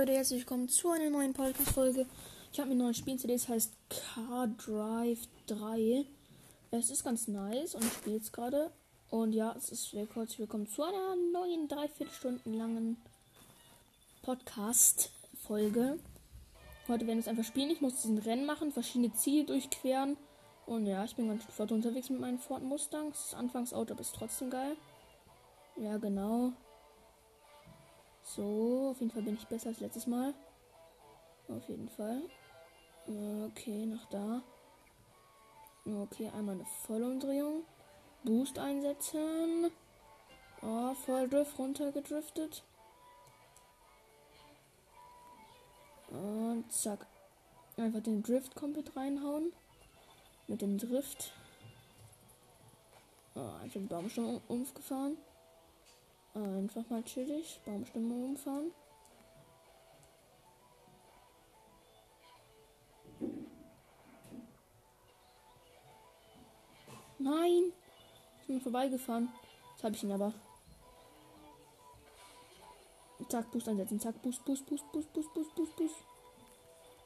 Leute, herzlich willkommen zu einer neuen Podcast-Folge. Ich habe mir ein neues Spiel CD, das heißt Car Drive 3. Es ist ganz nice und ich spiele es gerade. Und ja, es ist herzlich willkommen zu einer neuen, dreiviertel Stunden langen Podcast-Folge. Heute werden wir es einfach spielen. Ich muss diesen Rennen machen, verschiedene Ziele durchqueren. Und ja, ich bin ganz flott unterwegs mit meinem Ford Mustang. Das Anfangsauto, aber ist trotzdem geil. Ja, genau. So, auf jeden Fall bin ich besser als letztes Mal. Auf jeden Fall. Okay, nach da. Okay, einmal eine Vollumdrehung. Boost einsetzen. Oh, Volldrift runtergedriftet. Und zack. Einfach den Drift komplett reinhauen. Mit dem Drift. Oh, einfach den Baumstamm umgefahren. Einfach mal chillig. Baumstämme umfahren. Nein! Ich bin vorbeigefahren. Jetzt habe ich ihn aber. Zack, Boost einsetzen. Zack, Boost, Boost, Boost, Boost, Boost, Boost, Boost, Boost.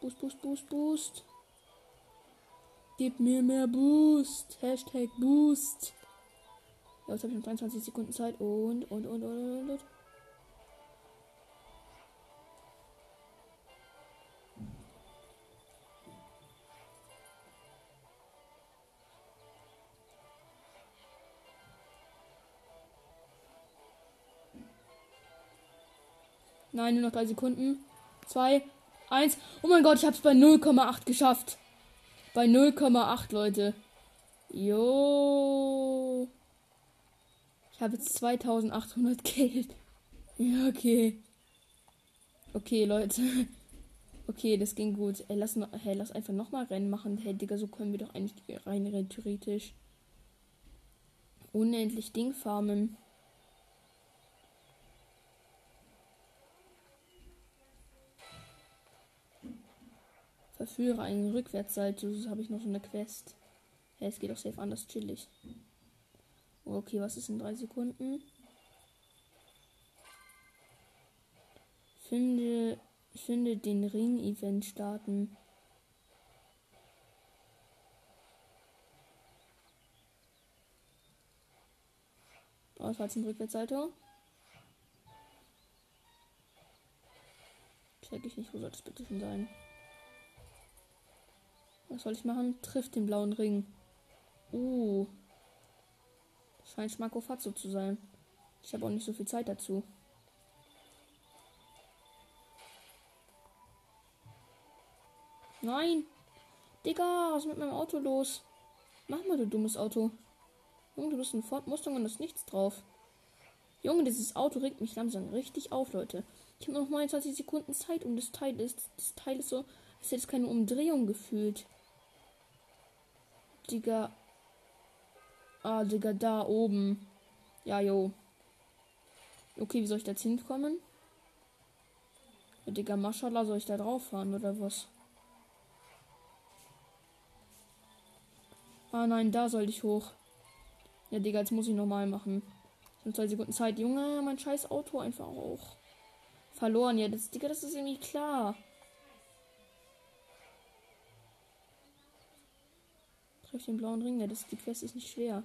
Boost, Boost, Boost, Boost. Gib mir mehr Boost. Hashtag Boost. Ja, jetzt habe ich noch 23 Sekunden Zeit und, und, und, und, und, und. Nein, nur noch drei Sekunden. Zwei, eins. Oh mein Gott, ich habe es bei 0,8 geschafft. Bei 0,8, Leute. Jo. Habe jetzt 2800 Geld. Ja, okay. Okay, Leute. Okay, das ging gut. Ey, lass, hey, lass einfach nochmal Rennen machen. Hey, Digga, so können wir doch eigentlich rein theoretisch unendlich Ding farmen. Verführe einen Rückwärtssalto. Das habe ich noch so eine Quest. Hey, es geht doch safe anders chillig. Okay, was ist in drei Sekunden? Finde, finde den Ring-Event starten. Jetzt ein Rückwärtssalto. Check ich nicht, wo soll das bitte schon sein? Was soll ich machen? Trifft den blauen Ring. Uh. Scheint Schmackofatzo zu sein. Ich habe auch nicht so viel Zeit dazu. Nein! Digga, was ist mit meinem Auto los? Mach mal, du dummes Auto. Junge, du bist ein Ford Mustang und da ist nichts drauf. Junge, dieses Auto regt mich langsam richtig auf, Leute. Ich habe noch 29 Sekunden Zeit und das Teil ist, das Teil ist so, als hätte es keine Umdrehung gefühlt. Digga, Ah, Digga, da oben. Ja, jo. Okay, wie soll ich da jetzt hinkommen? Ja, Digga, Maschallah, soll ich da drauf fahren oder was? Ah, nein, da soll ich hoch. Ja, Digga, jetzt muss ich nochmal machen. Ich habe zwei Sekunden Zeit. Junge, mein scheiß Auto einfach auch. Verloren. Ja, das, Digga, das ist irgendwie klar. Treff den blauen Ring. Ja, das, die Quest ist nicht schwer.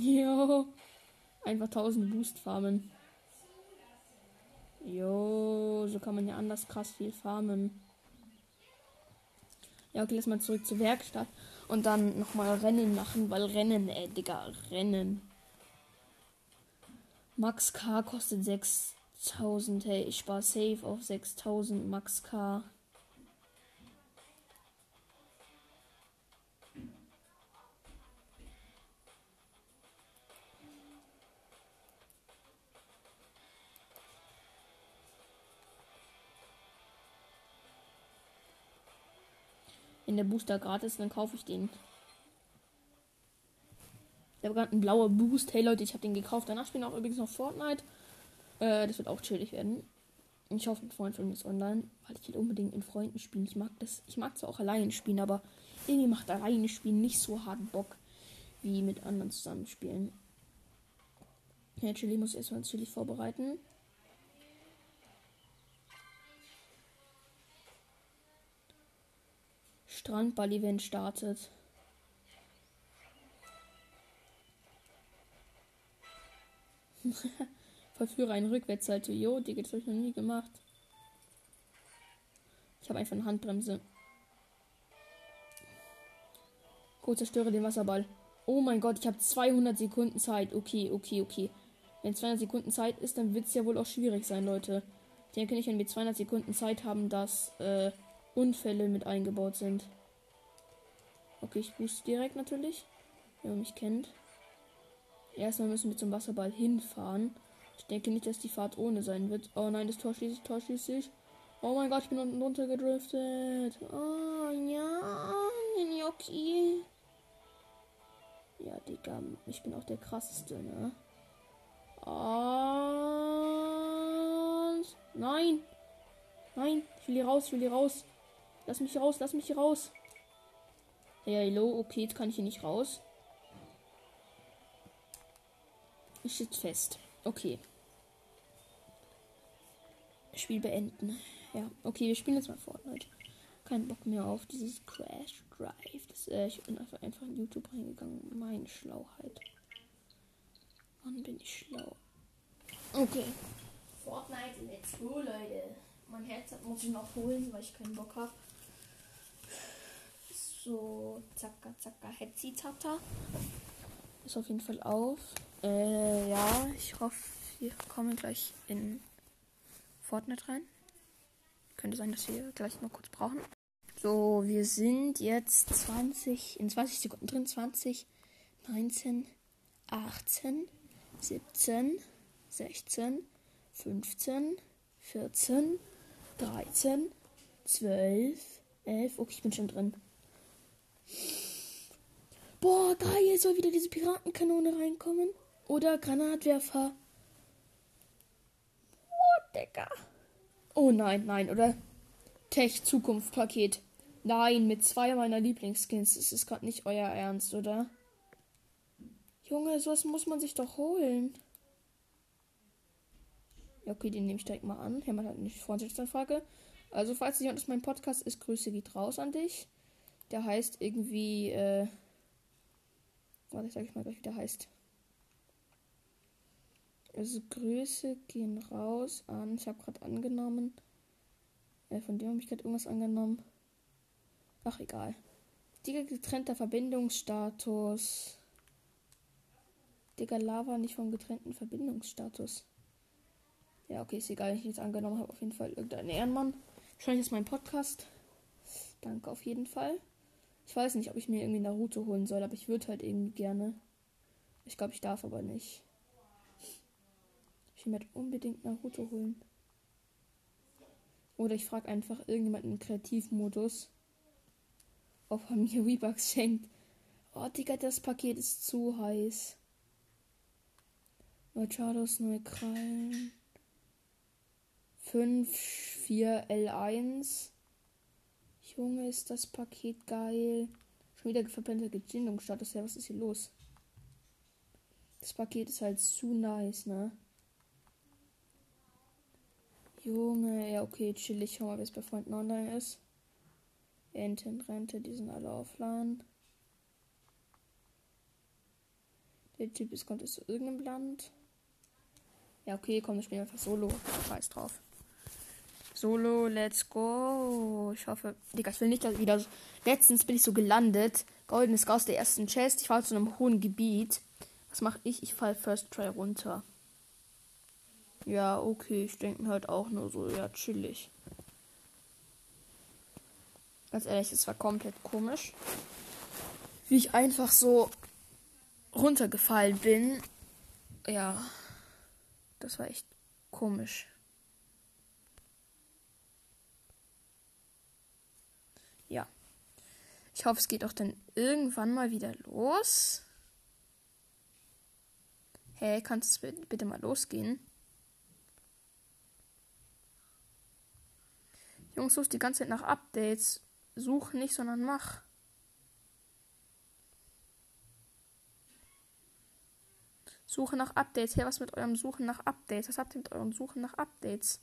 Jo. Einfach 1000 Boost farmen. Jo, so kann man ja anders krass viel farmen. Ja, okay, lass mal zurück zur Werkstatt und dann nochmal Rennen machen, weil Rennen, ey, Digga, Rennen. Max K kostet 6000, hey, ich spare safe auf 6000 Max K. Wenn der Booster gratis, dann kaufe ich den. Ich habe gerade einen blauer Boost. Hey Leute, ich habe den gekauft. Danach spielen auch übrigens noch Fortnite. Äh, das wird auch chillig werden. Ich hoffe, ein Freund von mir ist online, weil ich will unbedingt in Freunden spielen. Ich mag das. Ich mag zwar auch alleine spielen, aber irgendwie macht alleine spielen nicht so hart Bock wie mit anderen zusammenspielen. Ja, Chili muss erstmal natürlich vorbereiten. Strandball-Event startet. Verführe einen Rückwärtssalto. Jo, das habe ich noch nie gemacht. Ich habe einfach eine Handbremse. Gut, zerstöre den Wasserball. Oh mein Gott, ich habe 200 Sekunden Zeit. Okay, okay, okay. Wenn 200 Sekunden Zeit ist, dann wird es ja wohl auch schwierig sein, Leute. Ich denke nicht, wenn wir 200 Sekunden Zeit haben, dass äh, Unfälle mit eingebaut sind. Okay, ich booste direkt natürlich. Wer mich kennt. Erstmal müssen wir zum Wasserball hinfahren. Ich denke nicht, dass die Fahrt ohne sein wird. Oh nein, das Tor schließt sich, Tor schließt sich. Oh mein Gott, ich bin unten runter gedriftet. Oh ja, Gnocchi. Ja, Digga, ich bin auch der krasseste, ne? Und. Nein! Nein, ich will hier raus, ich will hier raus. Lass mich raus, lass mich raus. Hey, hello, okay, jetzt kann ich hier nicht raus. Ich sitze fest. Okay. Spiel beenden. Ja, okay, wir spielen jetzt mal Fortnite. Kein Bock mehr auf dieses Crash Drive. Das, äh, ich bin einfach, einfach in YouTube reingegangen. Meine Schlauheit. Wann bin ich schlau? Okay. Fortnite, let's go, Leute. Mein Headset muss ich noch holen, weil ich keinen Bock habe. So, zacka, zacka, hetzi, tata. Ist auf jeden Fall auf. Äh, ja, ich hoffe, wir kommen gleich in Fortnite rein. Könnte sein, dass wir gleich mal kurz brauchen. So, wir sind jetzt 20, in 20 Sekunden drin. 20, 19, 18, 17, 16, 15, 14, 13, 12, 11. Okay, ich bin schon drin. Boah, geil, soll wieder diese Piratenkanone reinkommen? Oder Granatwerfer? What, Digga? Oh nein, nein, oder? Tech Zukunft Paket. Nein, mit zwei meiner Lieblingsskins. Das ist gerade nicht euer Ernst, oder? Junge, sowas muss man sich doch holen. Ja, okay, den nehme ich direkt mal an. Hermann hat eine Freundschaftsanfrage. Also, falls jemand aus meinem Podcast ist, Grüße geht raus an dich. Der heißt irgendwie, äh. Warte, ich sag ich mal gleich, wie der heißt. Also, Grüße gehen raus an. Ich habe gerade angenommen. Äh, von dem habe ich gerade irgendwas angenommen. Ach, egal. Digga, getrennter Verbindungsstatus. Digga, Lava nicht vom getrennten Verbindungsstatus. Ja, okay, ist egal, ich jetzt angenommen habe. Auf jeden Fall irgendein Ehrenmann. Wahrscheinlich ist mein Podcast. Danke auf jeden Fall. Ich weiß nicht, ob ich mir irgendwie Naruto holen soll, aber ich würde halt irgendwie gerne. Ich glaube, ich darf aber nicht. Ich will halt unbedingt Naruto holen. Oder ich frage einfach irgendjemanden im Kreativmodus, ob er mir V-Bucks schenkt. Oh, Digga, das Paket ist zu heiß. Machados neue Krallen. 5, 4, L1. Junge, ist das Paket geil. Schon wieder verbrannter Gesinnungsstatus. Ja, was ist hier los? Das Paket ist halt zu nice, ne? Junge, ja, okay, chill. Ich schau mal, wie es bei Freunden online ist. Enten, Rente, die sind alle offline. Der Typ ist, kommt aus irgendeinem Land. Ja, okay, komm, wir spielen einfach Solo. Scheiß drauf. Solo, let's go. Ich hoffe, Digga, ich will nicht dass wieder. Letztens bin ich so gelandet. Goldenes Gauss der ersten Chest. Ich fahre zu einem hohen Gebiet. Was mache ich? Ich fall First Try runter. Ja, okay, ich denke halt auch nur so, ja, chillig. Ganz ehrlich, es war komplett komisch. Wie ich einfach so runtergefallen bin. Ja, das war echt komisch. Ja. Ich hoffe, es geht auch dann irgendwann mal wieder los. Hey, kannst du bitte mal losgehen? Jungs, suchst die ganze Zeit nach Updates. Such nicht, sondern mach. Suche nach Updates. Hey, was mit eurem Suchen nach Updates? Was habt ihr mit eurem Suchen nach Updates?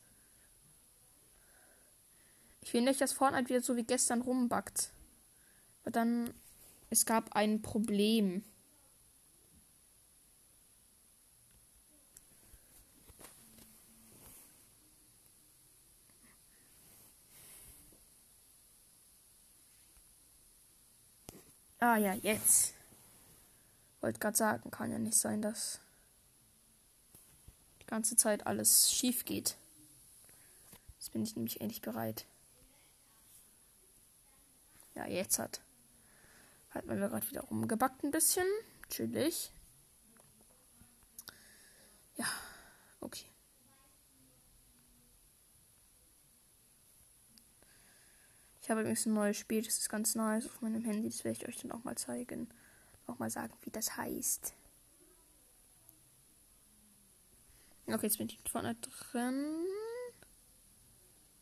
Ich will nicht, dass Fortnite wieder so wie gestern rumbackt. Dann, es gab ein Problem. Ah ja, jetzt. Wollte gerade sagen, kann ja nicht sein, dass die ganze Zeit alles schief geht. Jetzt bin ich nämlich endlich bereit. Ja, jetzt hat. Hat man gerade wieder rumgebackt ein bisschen. Chillig. Ja, okay. Ich habe übrigens ein neues Spiel, das ist ganz nice auf meinem Handy. Das werde ich euch dann auch mal zeigen. Auch mal sagen, wie das heißt. Okay, jetzt bin ich vorne drin.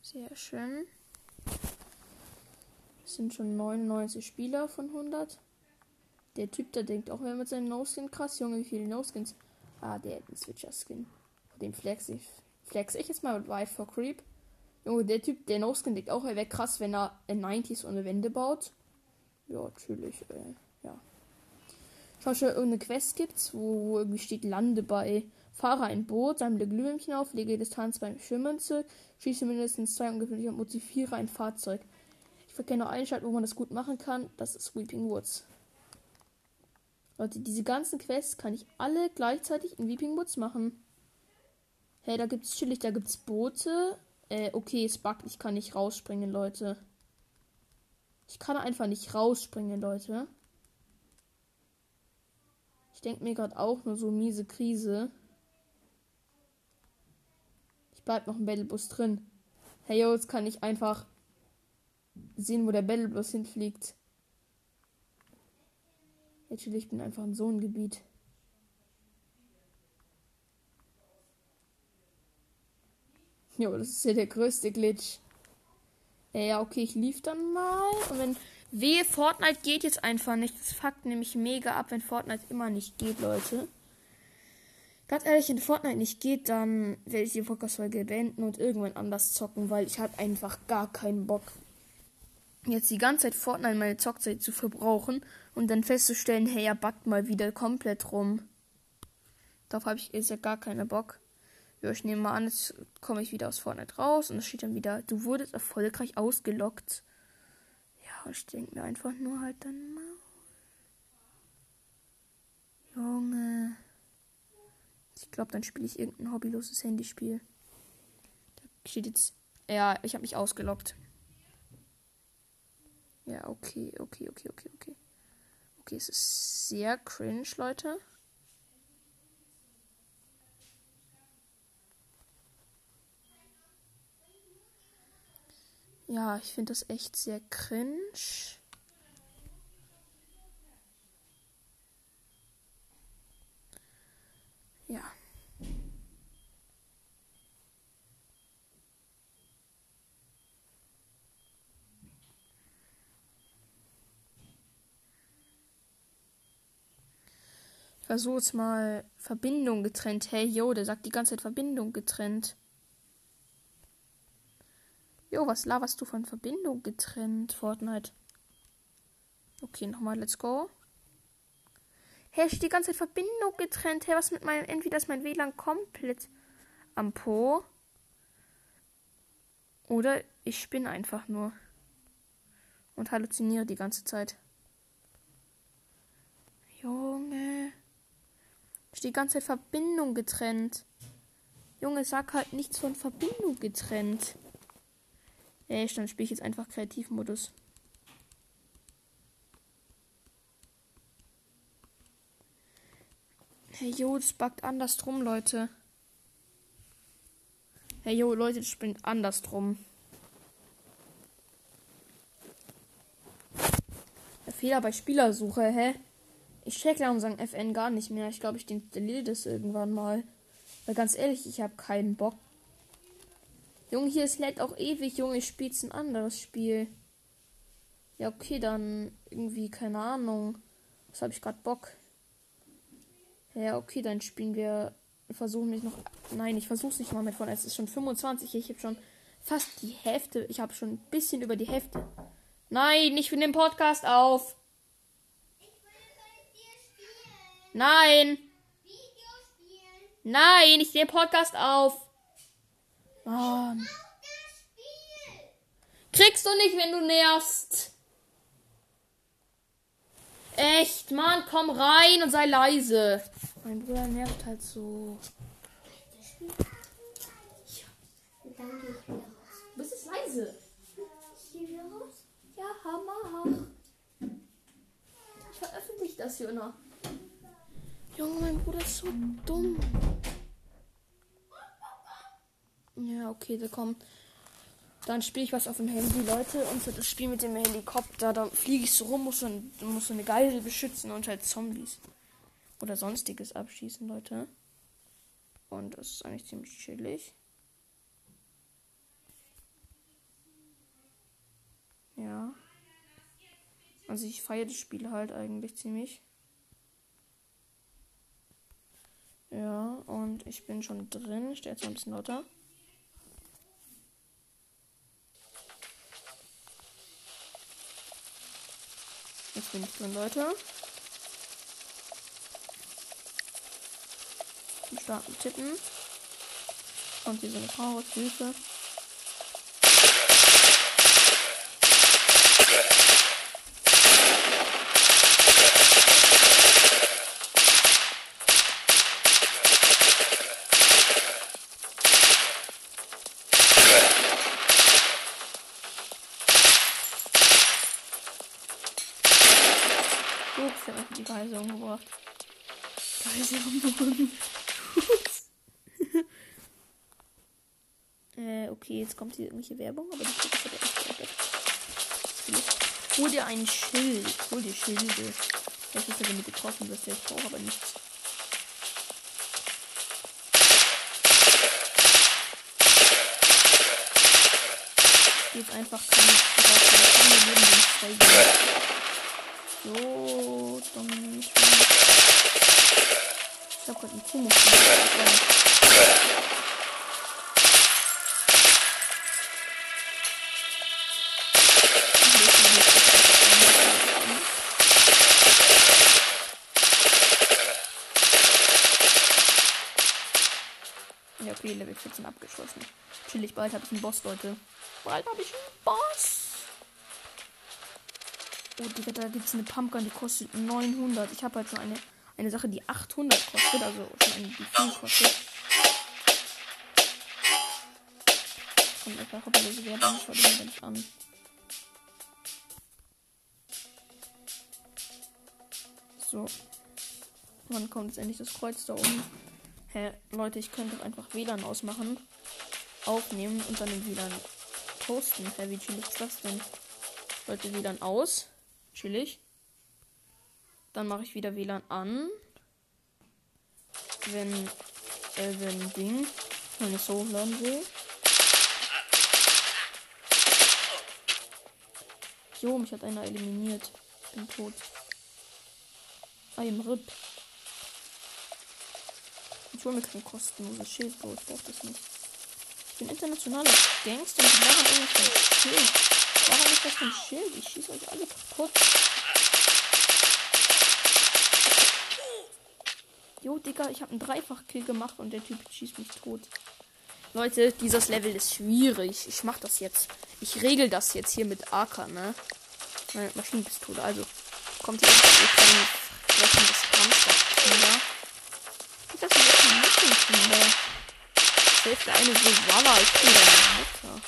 Sehr schön. Es sind schon 99 Spieler von 100. Der Typ, der denkt auch, er mit seinem No-Skin krass. Junge, wie viele No-Skins? Ah, der hat einen Switcher-Skin. Den flex ich, flex ich jetzt mal mit Wife for Creep. Junge, der Typ, der No-Skin denkt auch, er wäre krass, wenn er in 90s ohne Wände baut. Ja, natürlich, äh, ja. Schau schon, irgendeine Quest gibt's, wo, wo irgendwie steht, lande bei Fahre ein Boot, sammle Glühwürmchen auf, lege Distanz beim Schwimmmünze, schieße mindestens zwei ungefährliche und motiviere ein Fahrzeug. Ich verkenne nur eine Stadt, wo man das gut machen kann. Das ist Weeping Woods. Leute, diese ganzen Quests kann ich alle gleichzeitig in Weeping Woods machen. Hey, da gibt's chillig, da gibt's Boote. Äh, okay, es buggt, ich kann nicht rausspringen, Leute. Ich kann einfach nicht rausspringen, Leute. Ich denke mir gerade auch nur so miese Krise bleibt noch ein Battlebus drin. Hey, yo, jetzt kann ich einfach sehen, wo der Battlebus hinfliegt. Jetzt ich bin einfach im Zonengebiet. Jo, das ist ja der größte Glitch. Ja, okay, ich lief dann mal. Und wenn. Wehe, Fortnite geht jetzt einfach nicht. Das fuckt nämlich mega ab, wenn Fortnite immer nicht geht, Leute. Ganz ehrlich, wenn Fortnite nicht geht, dann werde ich die Podcast-Folge beenden und irgendwann anders zocken, weil ich habe einfach gar keinen Bock, jetzt die ganze Zeit Fortnite meine Zockzeit zu verbrauchen und dann festzustellen, hey, er backt mal wieder komplett rum. Darauf habe ich jetzt ja gar keinen Bock. Ja, ich nehme mal an, jetzt komme ich wieder aus Fortnite raus und es steht dann wieder, du wurdest erfolgreich ausgelockt. Ja, ich denke mir einfach nur halt dann mal. Junge. Ich glaube, dann spiele ich irgendein hobbyloses Handyspiel. Da steht jetzt. Ja, ich habe mich ausgelockt. Ja, okay, okay, okay, okay, okay. Okay, es ist sehr cringe, Leute. Ja, ich finde das echt sehr cringe. Ja. Jetzt mal Verbindung getrennt. Hey, yo, der sagt die ganze Zeit Verbindung getrennt. Jo, was laberst du von Verbindung getrennt, Fortnite? Okay, nochmal, let's go. Hey, die ganze Zeit Verbindung getrennt. Hey, was mit meinem. Entweder ist mein WLAN komplett am Po. Oder ich spinne einfach nur. Und halluziniere die ganze Zeit. Junge. Ist die ganze Verbindung getrennt. Junge, sag halt nichts von Verbindung getrennt. Ey, dann spiele ich jetzt einfach Kreativmodus. Hey, jo, das backt andersrum, Leute. Hey, jo, Leute, das springt andersrum. Der Fehler bei Spielersuche, hä? Ich check langsam FN gar nicht mehr. Ich glaube, ich installiere das irgendwann mal. Weil ganz ehrlich, ich habe keinen Bock. Junge, hier ist lädt auch ewig, Junge, ich spiele ein anderes Spiel. Ja, okay, dann irgendwie, keine Ahnung. Was habe ich gerade Bock? Ja, okay, dann spielen wir. Versuchen mich noch. Nein, ich versuche es nicht mal mit von. Es ist schon 25. Ich habe schon fast die Hälfte. Ich habe schon ein bisschen über die Hälfte. Nein, ich will den Podcast auf. Nein. Nein, ich nehme Podcast auf. Mann. Kriegst du nicht, wenn du nervst. Echt, Mann, komm rein und sei leise. Mein Bruder nervt halt so. Du bist jetzt leise. Ja, Hammer. Ich veröffentliche das hier noch. Junge, mein Bruder ist so dumm. Ja, okay, da kommt. Dann spiele ich was auf dem Handy, Leute. Und so das Spiel mit dem Helikopter. Da fliege ich so rum, muss so, muss so eine Geisel beschützen und halt Zombies. Oder sonstiges abschießen, Leute. Und das ist eigentlich ziemlich chillig. Ja. Also ich feiere das Spiel halt eigentlich ziemlich. Ja, und ich bin schon drin. Ich stehe jetzt ein bisschen lauter. Jetzt bin ich drin, Leute. Starten tippen. Und eine Frau Hilfe. Preise umgebracht. Umgebracht. äh, okay, jetzt kommt hier irgendwelche Werbung, aber die kriegt ich echt Hol dir ein Schild. Hol dir Schilde. Das ist wenn du getroffen wirst. Ich brauche aber nichts. Jetzt einfach keine, keine Leben, wenn ich so, dann ich mal. Ich habe gerade einen Kumo. Ja, okay, Level 14 abgeschlossen. Chillig, bald habe ich einen Boss, Leute. Bald habe ich einen Boss. Oh, Digga, da gibt eine Pumpgun, die kostet 900. Ich habe halt schon eine, eine Sache, die 800 kostet. Also schon eine, die viel kostet. Kommt einfach diese Werbung. Schau dir nicht an. So. Wann kommt jetzt endlich das Kreuz da oben? Hä, Leute, ich könnte doch einfach WLAN ausmachen, aufnehmen und dann im WLAN posten. Hä, wie chillig ist das denn? Leute, WLAN aus. Chillig. Dann mache ich wieder WLAN an. Wenn, äh, wenn Ding, wenn ich so hochladen will. Jo, mich hat einer eliminiert. Bin tot. I am RIP. Ich hole mir kein kostenloses Schild, Bro. Ich brauch das nicht. Ich bin internationaler Gangster und ich brauche irgendwas Schild. Warum ist das für ein Schild? Ich schieße euch alle kaputt. Jo, Digga, ich habe einen Dreifach-Kill gemacht und der Typ schießt mich tot. Leute, dieses Level ist schwierig. Ich mach das jetzt. Ich regel das jetzt hier mit AK, ne? Meine Maschinenpistole. Also, kommt hier ein kleines frechendes Hamsterkinder. Das ist ein Mädchenkinder. Hilft eine so, voila, ich bin deine Mutter.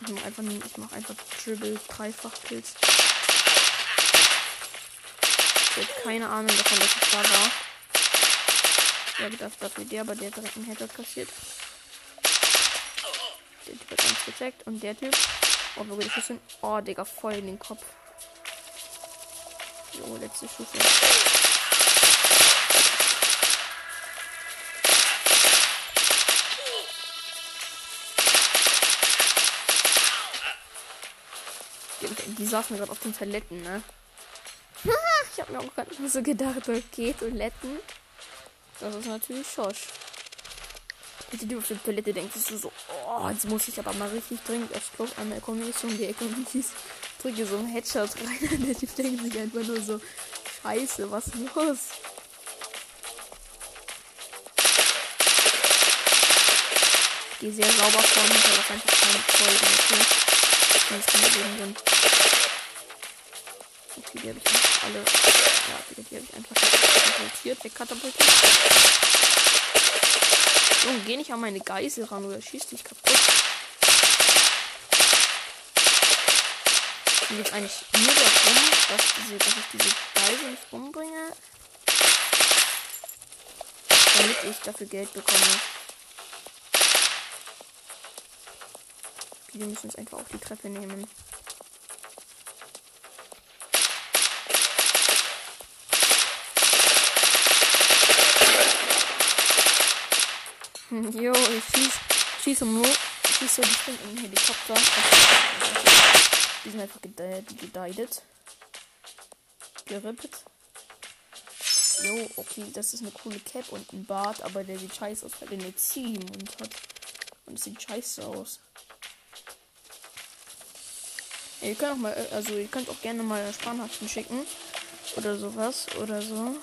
Ich mach einfach, ich mach einfach Dribble, dreifach Kills. Ich habe keine Ahnung davon, dass ich da war. Ich habe gedacht, dass mit der, aber der direkt einen Headshot kassiert. Der Typ hat uns gecheckt und der Typ. Oh, wo geht das hin? Oh, Digga, voll in den Kopf. Jo, letzte Stufe. Die, die saßen gerade auf den Toiletten, ne? Ich habe mir auch gerade so gedacht, okay, Toiletten. Das ist natürlich Schosch. Bitte du auf der Toilette denkst du so, oh, jetzt muss ich aber mal richtig dringend aufs Klo. Einmal komme ich um die Ecke und ich drücke so ein Headshot rein. Und der Typ sich einfach nur so, scheiße, was ist los? Gehe sehr sauber vor mir, weil das keine Folgen okay? Das kann Leben sind. Okay, die habe ich einfach alle. Ja, die, die habe ich einfach katapultiert, wegkatapultiert. Junge, geh nicht an meine Geisel ran oder schieß dich kaputt. Mir geht eigentlich nur darum, dass, diese, dass ich diese Geisel nicht umbringe. Damit ich dafür Geld bekomme. Wir müssen jetzt einfach auf die Treppe nehmen. Jo, ich schieß, schieße um schieße die springen in den Helikopter. Die sind einfach gedeidet. Gerippet. Jo, okay, das ist eine coole Cap und ein Bart, aber der sieht scheiße aus, weil der eine Ziege im Mund hat. Und es sieht scheiße aus. Ihr könnt auch mal, also ihr könnt auch gerne mal Sprachnachrichten schicken. Oder sowas. Oder so.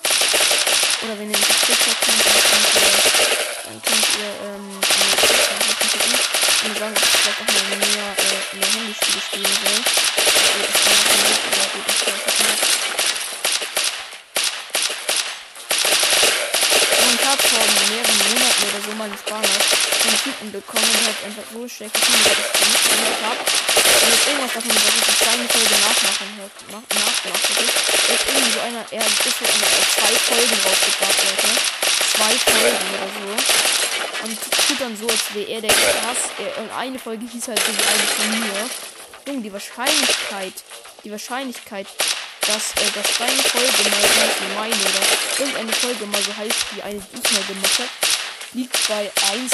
Oder wenn ihr nicht auf TikTok könnt, dann könnt ihr dann könnt ihr ähm, und sagen, dass ich vielleicht auch mal mehr, äh, mehr Handyspiele spielen will. Also ich kann auch nicht, aber ihr das einfach nicht. Und ich habe vor mehreren Monaten oder so mal einen Spanner einen Typen bekommen, der hat einfach so schlecht gefunden, dass ich nicht gehört habe. Und jetzt irgendwas davon, dass ich die kleine Folge nachmachen hört, nach, nachgemacht hätte. Jetzt irgendwie so einer, er ist so eine, zwei Folgen rausgebracht, Leute zwei Folgen oder so. Und tut dann so, als wäre er der krass. Und eine Folge hieß halt so wie eine von mir. Junge, die Wahrscheinlichkeit, die Wahrscheinlichkeit, dass, äh, dass deine Folge mal so meine oder irgendeine Folge mal so heißt wie eine, die ich mal gemacht habe, liegt bei 1,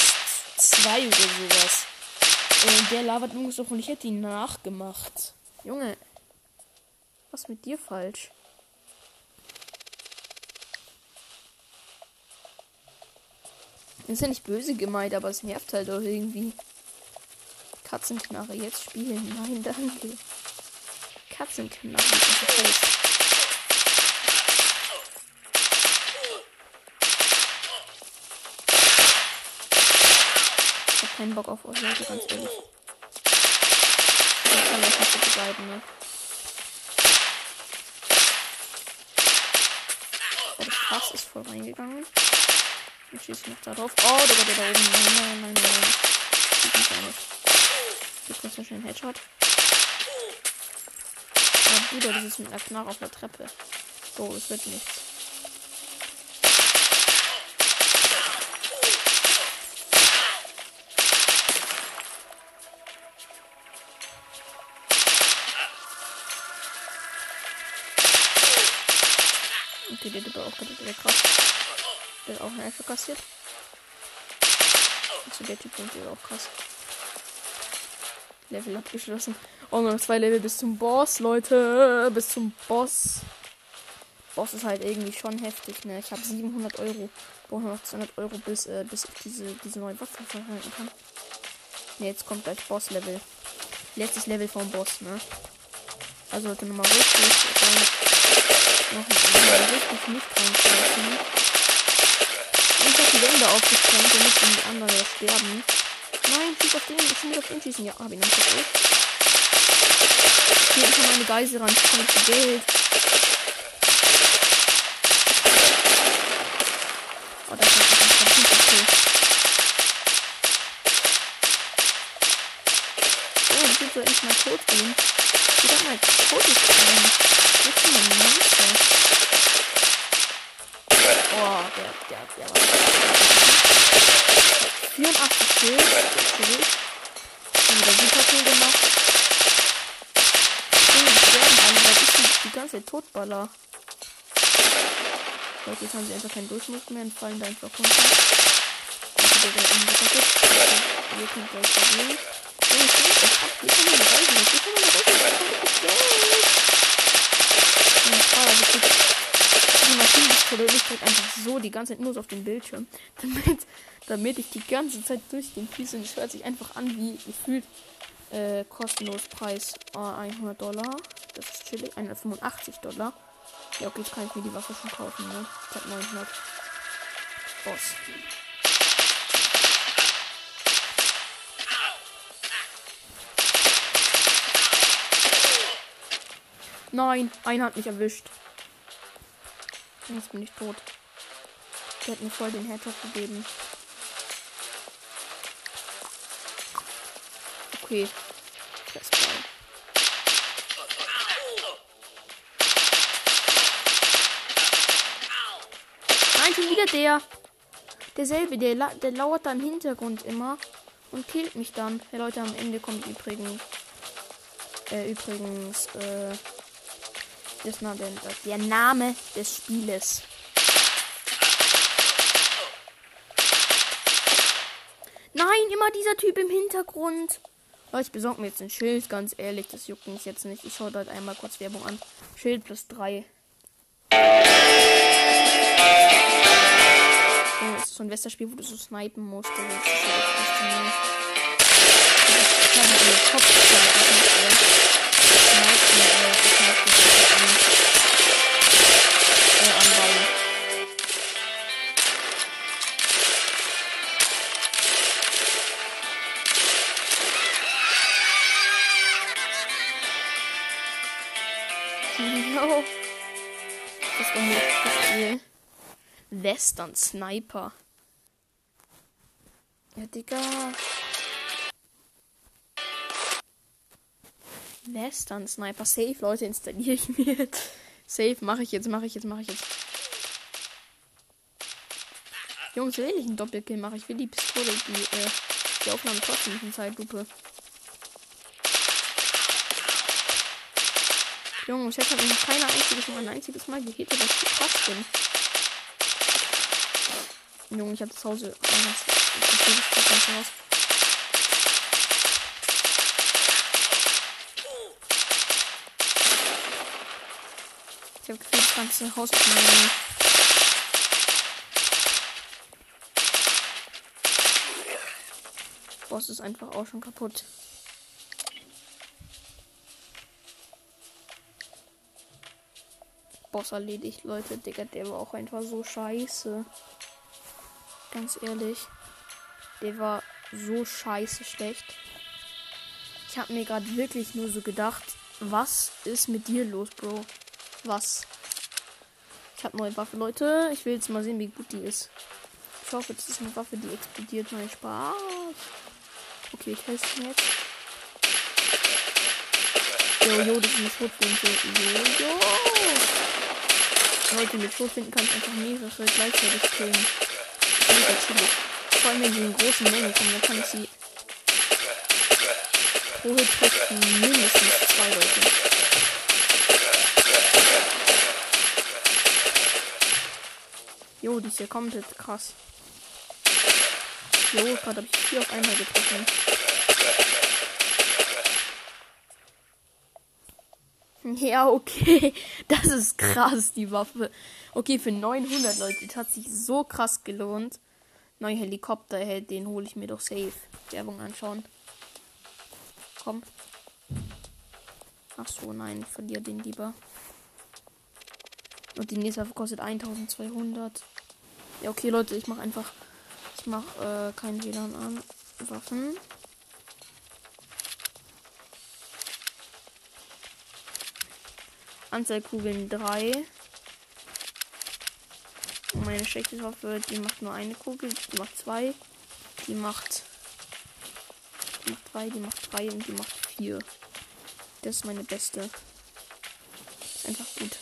2 oder sowas. Und der labert nur so und ich hätte ihn nachgemacht. Junge, was mit dir falsch? ist ja nicht böse gemeint, aber es nervt halt auch irgendwie. Katzenknarre jetzt spielen. Nein, danke. Katzenknarre. Ich hab keinen Bock auf euch, Leute, ganz ehrlich. Ich kann euch nicht begleiten, ne? Oh, das Fass ist voll reingegangen. Ich schieße noch da drauf. Oh, der geht da oben. Nein, nein, nein, nein. Sieht mich gar nicht. Gib kurz noch schnell einen Headshot. Oh, Bruder, das ist mit einer Knarre auf der Treppe. So, es wird nichts. Kassiert. Also der Typ ist auch krass. Level abgeschlossen. Oh, noch zwei Level bis zum Boss, Leute. Bis zum Boss. Boss ist halt irgendwie schon heftig, ne? Ich habe 700 Euro. Brauche noch 200 Euro, bis, äh, bis ich diese, diese neue Waffe verwenden kann. Ne, jetzt kommt gleich Boss-Level. Letztes Level vom Boss, ne? Also Leute, nochmal richtig rein. Noch mal richtig nicht reinschmeißen die Wände aufgesprengt, damit die anderen sterben. Nein, schieß auf den, ich muss auf den schießen. Ja, hab ihn noch geholt. Hier noch meine Geisel ran, ich kann nicht Geld. Oh, das ist Baller. So, jetzt haben sie einfach keinen Durchmut mehr und fallen da einfach runter. Ich sehe die kriegt die einfach so die ganze Zeit nur so auf dem Bildschirm. Damit, damit ich die ganze Zeit durch den Füße und hört sich einfach an wie gefühlt äh, kostenlos Preis äh, 100 Dollar. Das ist chillig. 185 Dollar. Ja, okay, jetzt kann ich mir die Waffe schon kaufen, ne? Ich hab 900. Boss. Nein, einer hat mich erwischt. Jetzt bin ich tot. Der hat mir voll den Headshot gegeben. Okay. Das geil. Nein, schon wieder der. Derselbe, der, la der lauert da im Hintergrund immer und killt mich dann. Ja, Leute, am Ende kommt übrigens. Äh, übrigens, äh, ist noch der, der Name des Spieles. Nein, immer dieser Typ im Hintergrund. Leute, ich besorge mir jetzt ein Schild, ganz ehrlich, das juckt mich jetzt nicht. Ich schaue dort einmal kurz Werbung an. Schild plus 3. Oh, das ist so ein Westerspiel, wo du so snipen musst. Das ist echt faszinierend. Ich habe einen Kopf No. Western Sniper. Ja, Digga. Western Sniper. Safe, Leute, installiere ich mir jetzt. Safe, mache ich jetzt, mache ich jetzt, mache ich jetzt. Jungs, will ich einen Doppelkill machen? Ich will die Pistole, die, äh, die Aufnahme trotzdem in Zeitlupe. Jungs, jetzt habe ich noch kein einziges Mal, ein einziges Mal gehittet, dass ich krass bin. Junge, ich habe zu Hause. Ich habe gefühlt das ganze Haus genommen. Boss ist einfach auch schon kaputt. Boss erledigt, Leute. Digga, der war auch einfach so scheiße. Ganz ehrlich. Der war so scheiße schlecht. Ich habe mir gerade wirklich nur so gedacht, was ist mit dir los, Bro? Was? Ich habe neue Waffe, Leute. Ich will jetzt mal sehen, wie gut die ist. Ich hoffe, das ist eine Waffe, die explodiert. Mein Spaß. Okay, ich teste jetzt. Jojo, das ist eine Schrotflinte. Jojo. Leute, mit Schrotflinten kann ich einfach mehrere gleichzeitig killen chillig. Vor allem in großen Mengen kommen, dann kann ich sie pro Hit treffen mindestens zwei Leute. Jo, die ist ja komplett krass. Jo, gerade habe ich vier auf einmal getroffen. Ja, okay. Das ist krass, die Waffe. Okay, für 900 Leute. Das hat sich so krass gelohnt. Neuer Helikopter, hey, den hole ich mir doch safe. Werbung anschauen. Komm. Ach so, nein, verliere den lieber. Und die nächste kostet 1200. Ja, okay, Leute, ich mache einfach. Ich mache äh, kein WLAN an. Waffen. Anzahl Kugeln 3. Meine schlechte Waffe, die macht nur eine Kugel, die macht zwei. Die macht. Die drei, die macht drei und die macht vier. Das ist meine beste. Einfach gut.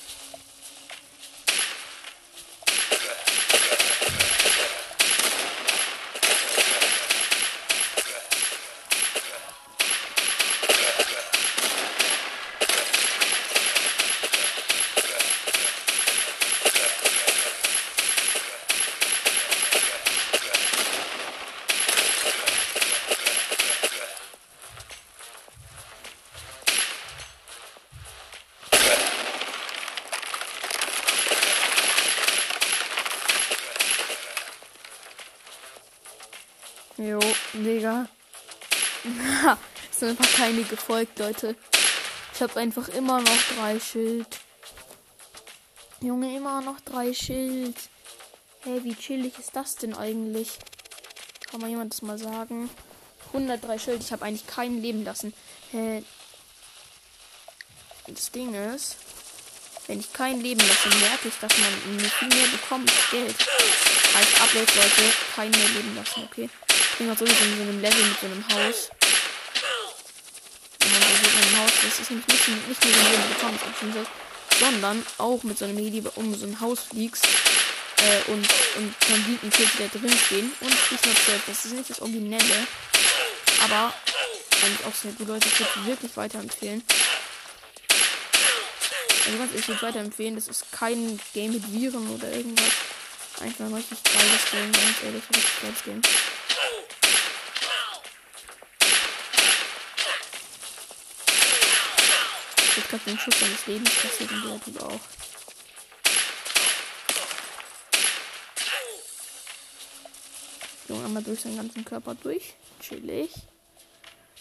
Digga. ist einfach keine gefolgt, Leute. Ich habe einfach immer noch drei Schild. Junge, immer noch drei Schild. Hey, wie chillig ist das denn eigentlich? Kann mal jemand das mal sagen? 103 Schild, ich habe eigentlich keinen leben lassen. Hey. Das Ding ist, wenn ich kein Leben lasse, merke ich, dass man viel mehr bekommt Geld. Als Update, Leute, kein mehr leben lassen, okay? Ich bin gerade sowieso in so einem Level mit so einem Haus. Und man so mit einem Haus, das ist nämlich nicht, nur so ein bekommen, sondern auch mit so einem Heli um so ein Haus fliegst äh, und, und Banditen die da drin stehen. Und ich noch 12. Das ist nicht das Originelle. Aber eigentlich auch sehr gut, Leute. Ich würde wirklich weiterempfehlen. Also ganz ehrlich, ich würde weiterempfehlen. Das ist kein Game mit Viren oder irgendwas. Einfach ein richtig geiles Game, ganz ehrlich. Richtig geiles Game. Ich grad den Schuss seines Lebens passiert und der Typ auch. Junge, einmal durch seinen ganzen Körper durch. Chillig.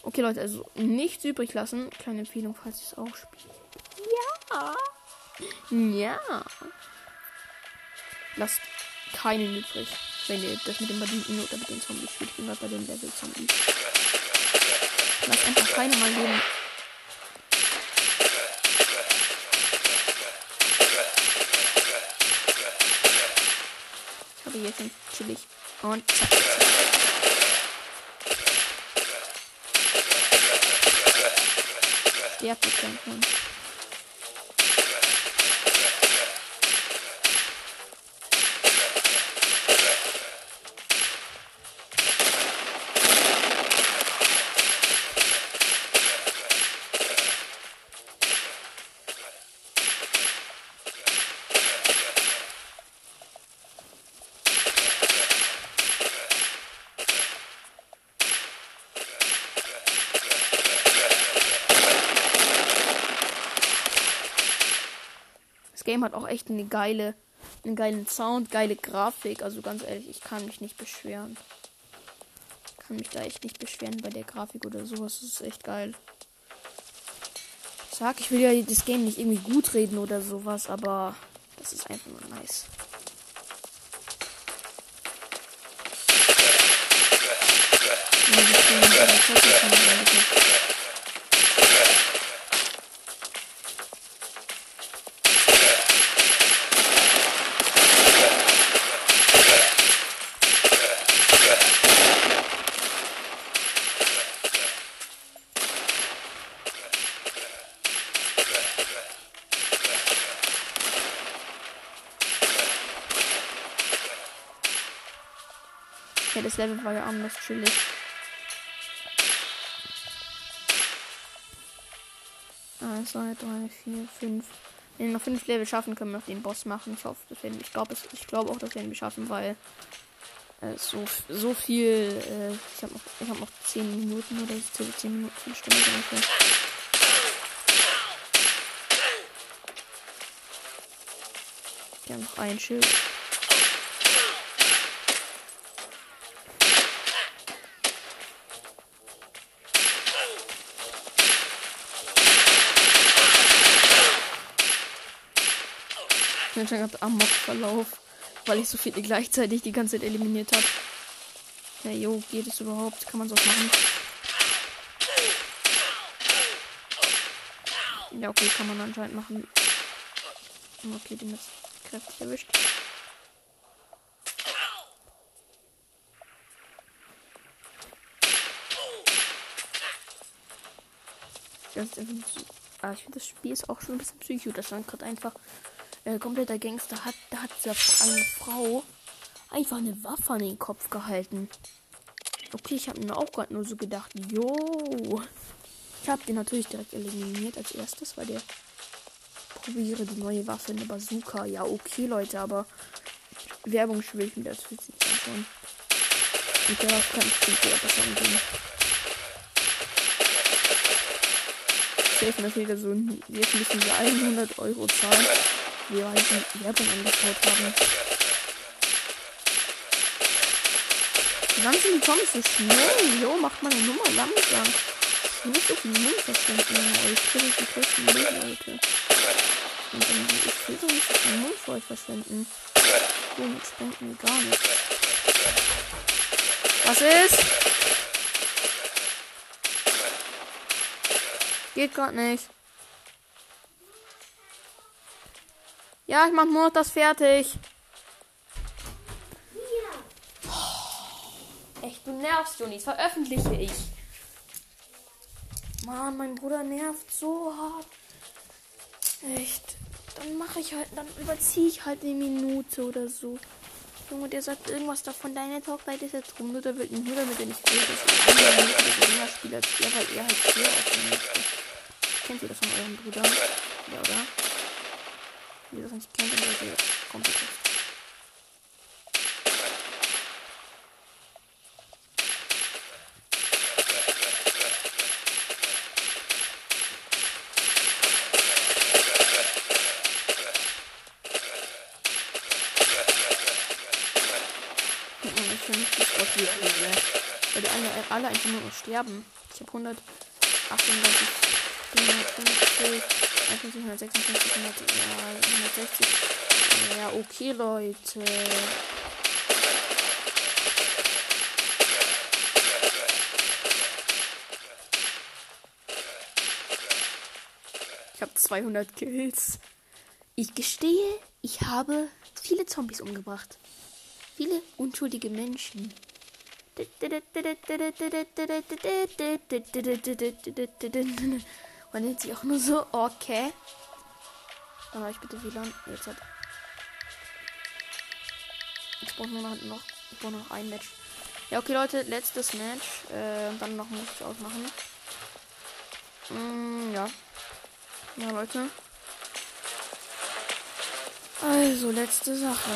Okay, Leute, also nichts übrig lassen. Kleine Empfehlung, falls ich es auch spiele. Ja. Ja. Lasst keinen übrig, wenn ihr das mit dem Banditen oder mit den Zombies spielt. Gerade bei den Level Zombies. Lasst einfach keine mal leben. Habe hier schon chillig. Und zack, zack. Der hat Game hat auch echt eine geile, einen geilen Sound, geile Grafik. Also ganz ehrlich, ich kann mich nicht beschweren. Ich kann mich da echt nicht beschweren bei der Grafik oder sowas. Das ist echt geil. Ich sag, ich will ja das Game nicht irgendwie gut reden oder sowas, aber das ist einfach nur nice. Ja, das Level war ja anders chillig. Eins, zwei, drei, vier, fünf. Wenn wir noch fünf Level schaffen, können wir noch den Boss machen. Ich hoffe, das werden, ich glaube, ich glaube auch, das werden wir schaffen, weil äh, so, so viel. Äh, ich habe noch, ich habe noch zehn Minuten oder so, zehn Minuten, eine Stunde ungefähr. Wir noch ein Schild. Ich bin schon Amok-Verlauf, weil ich so viele gleichzeitig die ganze Zeit eliminiert habe. Ja, jo, geht es überhaupt? Kann man sowas machen? Ja, okay, kann man anscheinend machen. Okay, den ist kräftig erwischt. Das ah, ich finde das Spiel ist auch schon ein bisschen psycho. Das stand gerade einfach äh, kompletter Gangster hat, da hat eine Frau einfach eine Waffe an den Kopf gehalten. Okay, ich habe mir auch gerade nur so gedacht, jo. Ich habe den natürlich direkt eliminiert als erstes, weil der probiere die neue Waffe in der Bazooka. Ja, okay, Leute, aber Werbung schwillt mir das fühlt sich. Mit der Waffe kann ich viel besser umgehen. Safe natürlich so, jetzt müssen wir 100 Euro zahlen wir halt die Werbung angeschaut haben. Wann sind die so schnell? Jo, macht meine Nummer langsam. Nicht so viel Müll verschwenden, aber ich kriege die größten Müll, Leute. Und dann, ich will doch nicht so viel Müll für euch verschwenden. So, jetzt sprengt mir gar nicht. Was ist? Geht gerade nicht. Ja, ich mach nur noch das fertig. Echt, du nervst, Jonis. Veröffentliche ich. Mann, mein Bruder nervt so hart. Echt. Dann mache ich halt, dann überziehe ich halt eine Minute oder so. Junge, der sagt irgendwas davon, deine Talkzeit ist jetzt rum, nur da wird nur damit er nicht will, dass er eine Minute länger spielt als er, weil er halt früher aufnehmen möchte. Kennt ihr das von eurem Bruder? Ja, oder? Ihr das nicht kennt, dann seid ihr komplett Weil die alle, alle einfach nur sterben. Ich habe 138, 150, 156, 160. Ja, okay, Leute. Ich habe 200 Kills. Ich gestehe, ich habe viele Zombies umgebracht. Viele unschuldige Menschen. Man nennt sich auch nur so, okay. Dann habe ich bitte WLAN. Jetzt hat. Ich brauche nur noch, noch, ich brauche noch ein Match. Ja, okay, Leute, letztes Match. Äh, dann noch muss ich ausmachen. Mm, ja. Ja, Leute. Also, letzte Sache.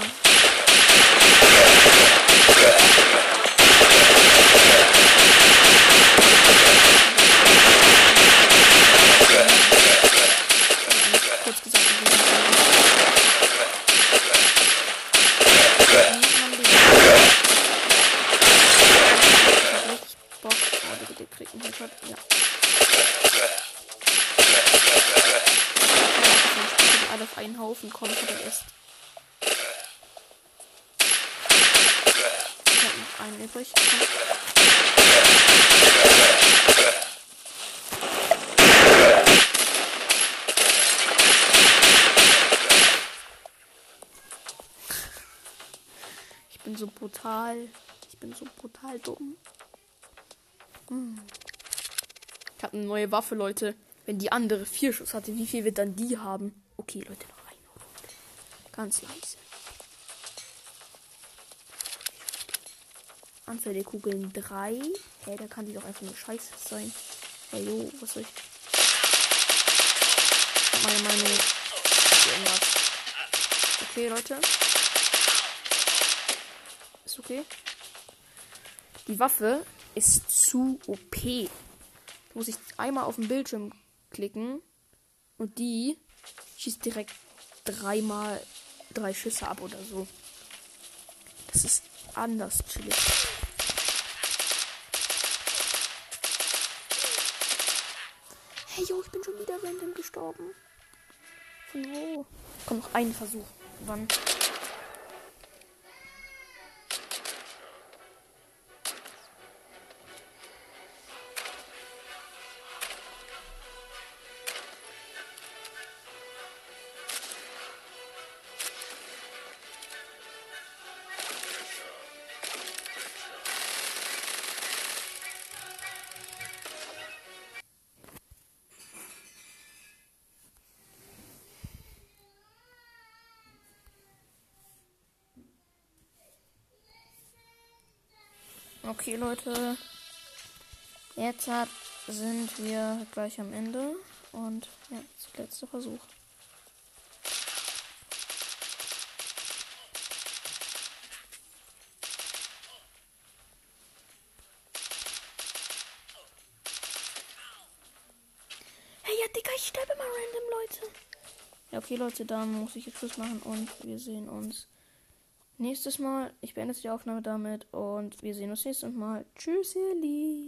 Kurz gesagt, Bock. Oh, bitte kriegt einen Headshot. Ja. Alle auf einen Haufen kommt und ist. Ich hab noch einen übrig. Ich bin so brutal. Ich bin so brutal dumm. Ich habe eine neue Waffe, Leute. Wenn die andere vier Schuss hatte, wie viel wird dann die haben? Okay, Leute, noch eine Runde. Ganz leise. Anzahl der Kugeln 3. Hey, da kann die doch einfach nur scheiße sein. Hey, yo, was soll ich? Meine Meinung. Irgendwas. Okay, Leute. Ist okay. Die Waffe ist zu OP. Da muss ich einmal auf den Bildschirm klicken und die schießt direkt dreimal drei Schüsse ab oder so. Das ist anders chillig. Hey, yo, ich bin schon wieder random gestorben. Von wo? Komm, noch einen Versuch. Wann? Okay, Leute. Jetzt hat, sind wir gleich am Ende. Und ja, das letzte Versuch. Hey, ja, Digga, ich sterbe mal random, Leute. Ja, okay, Leute, dann muss ich jetzt Schluss machen und wir sehen uns nächstes Mal. Ich beende die Aufnahme damit und wir sehen uns nächstes Mal. Tschüss, ihr Lieben.